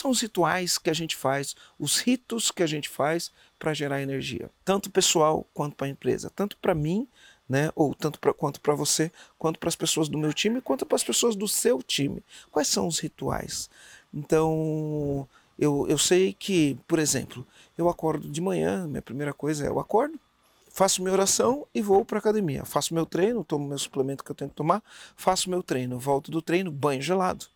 São os rituais que a gente faz, os ritos que a gente faz para gerar energia? Tanto pessoal quanto para a empresa, tanto para mim, né, ou tanto pra, quanto para você, quanto para as pessoas do meu time, quanto para as pessoas do seu time. Quais são os rituais? Então, eu, eu sei que, por exemplo, eu acordo de manhã, minha primeira coisa é eu acordo, faço minha oração e vou para academia. Faço meu treino, tomo meu suplemento que eu tenho que tomar, faço meu treino, volto do treino, banho gelado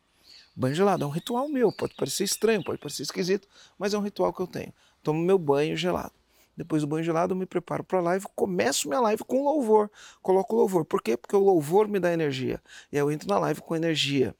Banho gelado é um ritual meu, pode parecer estranho, pode parecer esquisito, mas é um ritual que eu tenho. Tomo meu banho gelado. Depois do banho gelado, eu me preparo para a live, começo minha live com louvor. Coloco louvor. Por quê? Porque o louvor me dá energia. E eu entro na live com energia.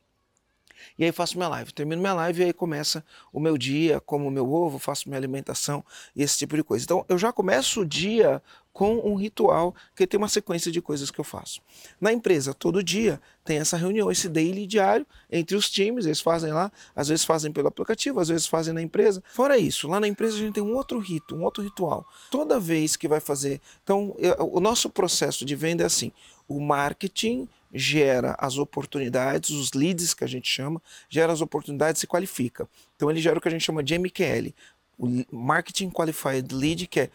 E aí faço minha live. Termino minha live e aí começa o meu dia, como o meu ovo, faço minha alimentação e esse tipo de coisa. Então eu já começo o dia com um ritual que tem uma sequência de coisas que eu faço. Na empresa, todo dia tem essa reunião, esse daily diário entre os times, eles fazem lá, às vezes fazem pelo aplicativo, às vezes fazem na empresa. Fora isso, lá na empresa a gente tem um outro rito, um outro ritual. Toda vez que vai fazer. Então, eu, o nosso processo de venda é assim: o marketing gera as oportunidades, os leads que a gente chama, gera as oportunidades e qualifica. Então ele gera o que a gente chama de MQL, o Marketing Qualified Lead, que é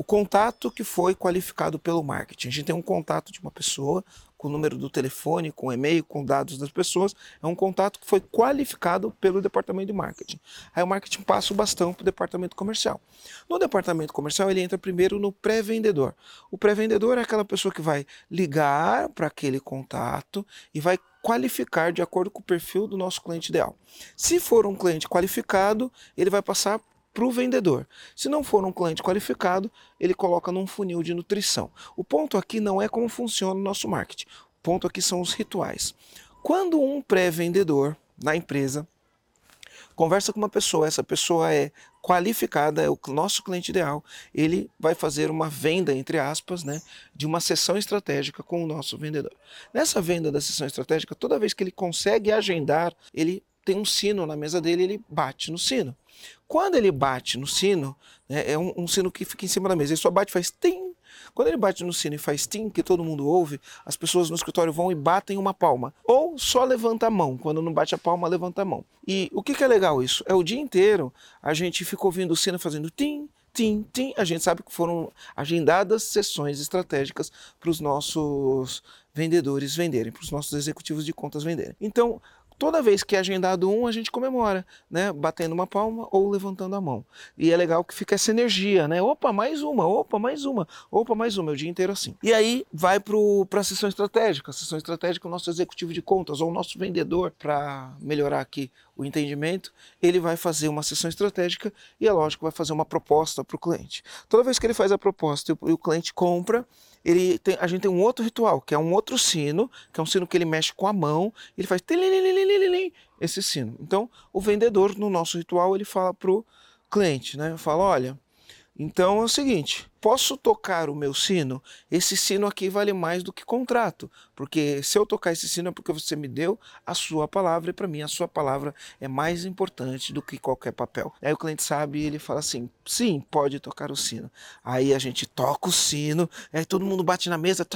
o contato que foi qualificado pelo marketing. A gente tem um contato de uma pessoa com o número do telefone, com o e-mail, com dados das pessoas. É um contato que foi qualificado pelo departamento de marketing. Aí o marketing passa o bastão para o departamento comercial. No departamento comercial, ele entra primeiro no pré-vendedor. O pré-vendedor é aquela pessoa que vai ligar para aquele contato e vai qualificar de acordo com o perfil do nosso cliente ideal. Se for um cliente qualificado, ele vai passar para o vendedor. Se não for um cliente qualificado, ele coloca num funil de nutrição. O ponto aqui não é como funciona o nosso marketing. O ponto aqui são os rituais. Quando um pré-vendedor na empresa conversa com uma pessoa, essa pessoa é qualificada, é o nosso cliente ideal, ele vai fazer uma venda, entre aspas, né, de uma sessão estratégica com o nosso vendedor. Nessa venda da sessão estratégica, toda vez que ele consegue agendar, ele tem um sino na mesa dele, ele bate no sino. Quando ele bate no sino, né, é um, um, sino que fica em cima da mesa, ele só bate faz tim. Quando ele bate no sino e faz tim, que todo mundo ouve, as pessoas no escritório vão e batem uma palma. Ou só levanta a mão. Quando não bate a palma, levanta a mão. E o que, que é legal isso? É o dia inteiro a gente fica ouvindo o sino fazendo tim, tim, tim. A gente sabe que foram agendadas sessões estratégicas para os nossos vendedores venderem, para os nossos executivos de contas venderem. Então, toda vez que é agendado um, a gente comemora, né? Batendo uma palma ou levantando a mão. E é legal que fica essa energia, né? Opa, mais uma, opa, mais uma, opa, mais uma, o dia inteiro assim. E aí vai para a sessão estratégica. A sessão estratégica, o nosso executivo de contas ou o nosso vendedor, para melhorar aqui o entendimento, ele vai fazer uma sessão estratégica e é lógico, vai fazer uma proposta para o cliente. Toda vez que ele faz a proposta e o cliente compra, ele tem, a gente tem um outro ritual, que é um outro sino, que é um sino que ele mexe com a mão, ele faz esse sino. Então, o vendedor no nosso ritual, ele fala pro cliente, né? Fala, olha, então é o seguinte, posso tocar o meu sino? Esse sino aqui vale mais do que contrato, porque se eu tocar esse sino é porque você me deu a sua palavra e para mim a sua palavra é mais importante do que qualquer papel. Aí o cliente sabe e ele fala assim: sim, pode tocar o sino. Aí a gente toca o sino, aí todo mundo bate na mesa,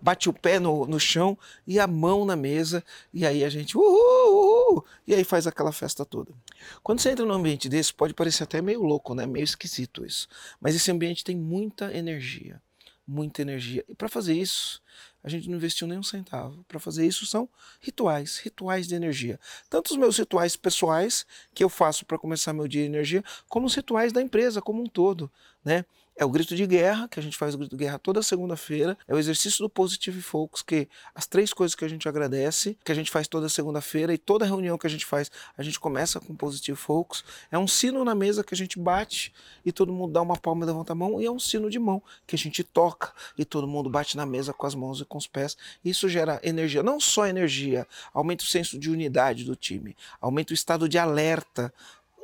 bate o pé no, no chão e a mão na mesa, e aí a gente uhul, uhul, e aí faz aquela festa toda. Quando você entra num ambiente desse, pode parecer até meio louco, né? meio esquisito isso, mas esse ambiente gente tem muita energia, muita energia. E para fazer isso, a gente não investiu nem um centavo. Para fazer isso são rituais, rituais de energia. Tanto os meus rituais pessoais que eu faço para começar meu dia de energia, como os rituais da empresa como um todo, né? É o grito de guerra, que a gente faz o grito de guerra toda segunda-feira. É o exercício do Positive Focus, que as três coisas que a gente agradece, que a gente faz toda segunda-feira e toda reunião que a gente faz, a gente começa com Positive Focus. É um sino na mesa que a gente bate e todo mundo dá uma palma e levanta a mão, e é um sino de mão que a gente toca e todo mundo bate na mesa com as mãos e com os pés. Isso gera energia, não só energia, aumenta o senso de unidade do time, aumenta o estado de alerta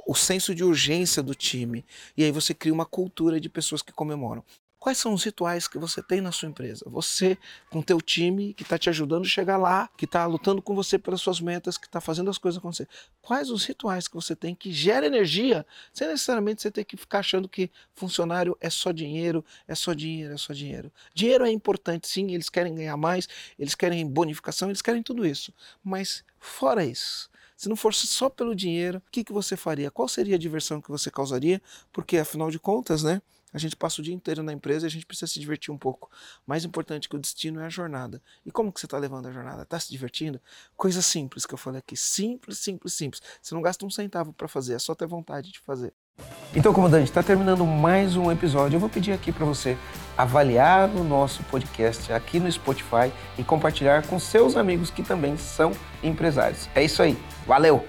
o senso de urgência do time. E aí você cria uma cultura de pessoas que comemoram. Quais são os rituais que você tem na sua empresa? Você com teu time que está te ajudando a chegar lá, que está lutando com você pelas suas metas, que está fazendo as coisas acontecer. Quais os rituais que você tem que gera energia, sem necessariamente você ter que ficar achando que funcionário é só dinheiro, é só dinheiro, é só dinheiro. Dinheiro é importante, sim, eles querem ganhar mais, eles querem bonificação, eles querem tudo isso. Mas fora isso, se não fosse só pelo dinheiro, o que, que você faria? Qual seria a diversão que você causaria? Porque, afinal de contas, né? A gente passa o dia inteiro na empresa e a gente precisa se divertir um pouco. Mais importante que o destino é a jornada. E como que você está levando a jornada? Está se divertindo? Coisa simples que eu falei aqui. Simples, simples, simples. Você não gasta um centavo para fazer, é só ter vontade de fazer. Então, comandante, está terminando mais um episódio. Eu vou pedir aqui para você avaliar o nosso podcast aqui no Spotify e compartilhar com seus amigos que também são empresários. É isso aí. Valeu!